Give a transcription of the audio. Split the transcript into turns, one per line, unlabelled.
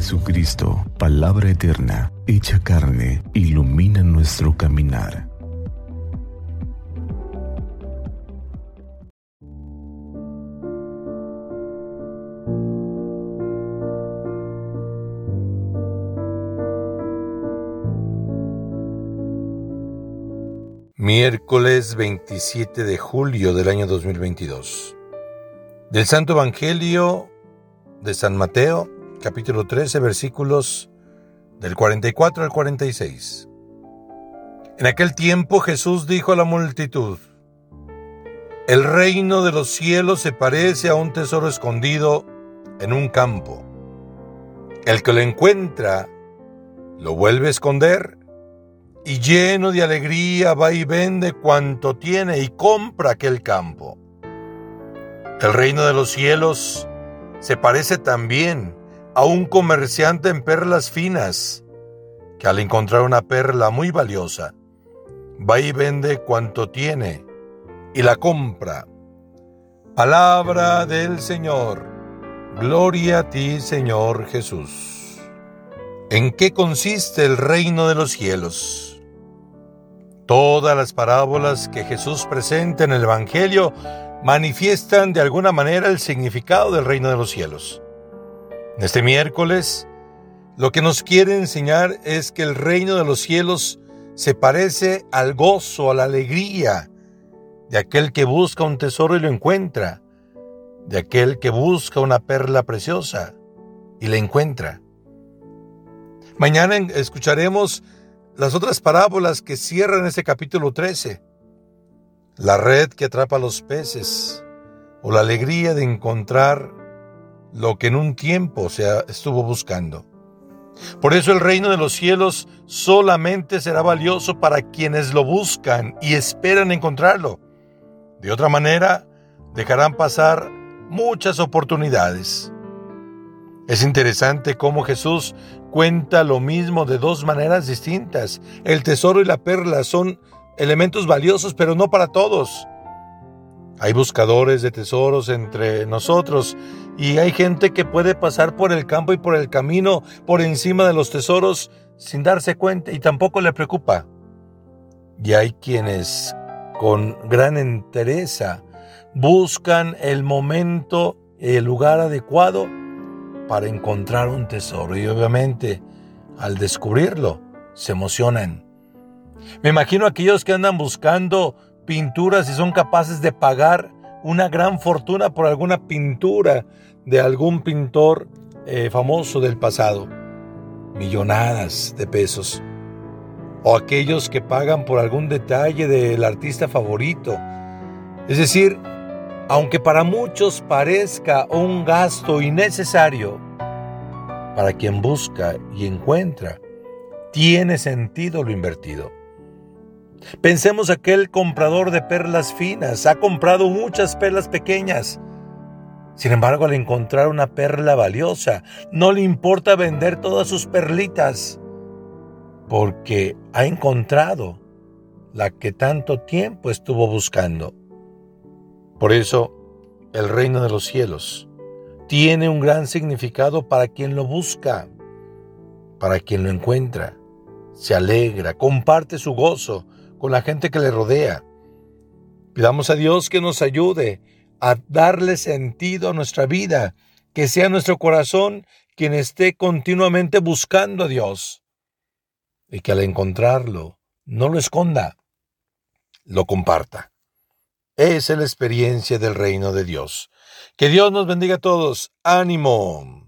Jesucristo, palabra eterna, hecha carne, ilumina nuestro caminar.
Miércoles 27 de julio del año 2022. Del Santo Evangelio de San Mateo, capítulo 13, versículos del 44 al 46. En aquel tiempo Jesús dijo a la multitud, El reino de los cielos se parece a un tesoro escondido en un campo. El que lo encuentra, lo vuelve a esconder y lleno de alegría va y vende cuanto tiene y compra aquel campo. El reino de los cielos se parece también a un comerciante en perlas finas, que al encontrar una perla muy valiosa, va y vende cuanto tiene y la compra. Palabra del Señor. Gloria a ti, Señor Jesús. ¿En qué consiste el reino de los cielos? Todas las parábolas que Jesús presenta en el Evangelio manifiestan de alguna manera el significado del reino de los cielos. Este miércoles, lo que nos quiere enseñar es que el reino de los cielos se parece al gozo, a la alegría de aquel que busca un tesoro y lo encuentra, de aquel que busca una perla preciosa y la encuentra. Mañana escucharemos las otras parábolas que cierran este capítulo 13 la red que atrapa los peces o la alegría de encontrar lo que en un tiempo se estuvo buscando. Por eso el reino de los cielos solamente será valioso para quienes lo buscan y esperan encontrarlo. De otra manera, dejarán pasar muchas oportunidades. Es interesante cómo Jesús cuenta lo mismo de dos maneras distintas. El tesoro y la perla son elementos valiosos, pero no para todos. Hay buscadores de tesoros entre nosotros y hay gente que puede pasar por el campo y por el camino por encima de los tesoros sin darse cuenta y tampoco le preocupa. Y hay quienes con gran entereza buscan el momento el lugar adecuado para encontrar un tesoro y obviamente al descubrirlo se emocionan me imagino aquellos que andan buscando pinturas y son capaces de pagar una gran fortuna por alguna pintura de algún pintor eh, famoso del pasado. Millonadas de pesos. O aquellos que pagan por algún detalle del artista favorito. Es decir, aunque para muchos parezca un gasto innecesario, para quien busca y encuentra, tiene sentido lo invertido. Pensemos aquel comprador de perlas finas, ha comprado muchas perlas pequeñas. Sin embargo, al encontrar una perla valiosa, no le importa vender todas sus perlitas, porque ha encontrado la que tanto tiempo estuvo buscando. Por eso, el reino de los cielos tiene un gran significado para quien lo busca, para quien lo encuentra, se alegra, comparte su gozo, con la gente que le rodea. Pidamos a Dios que nos ayude a darle sentido a nuestra vida, que sea nuestro corazón quien esté continuamente buscando a Dios y que al encontrarlo no lo esconda, lo comparta. Es la experiencia del reino de Dios. Que Dios nos bendiga a todos. Ánimo.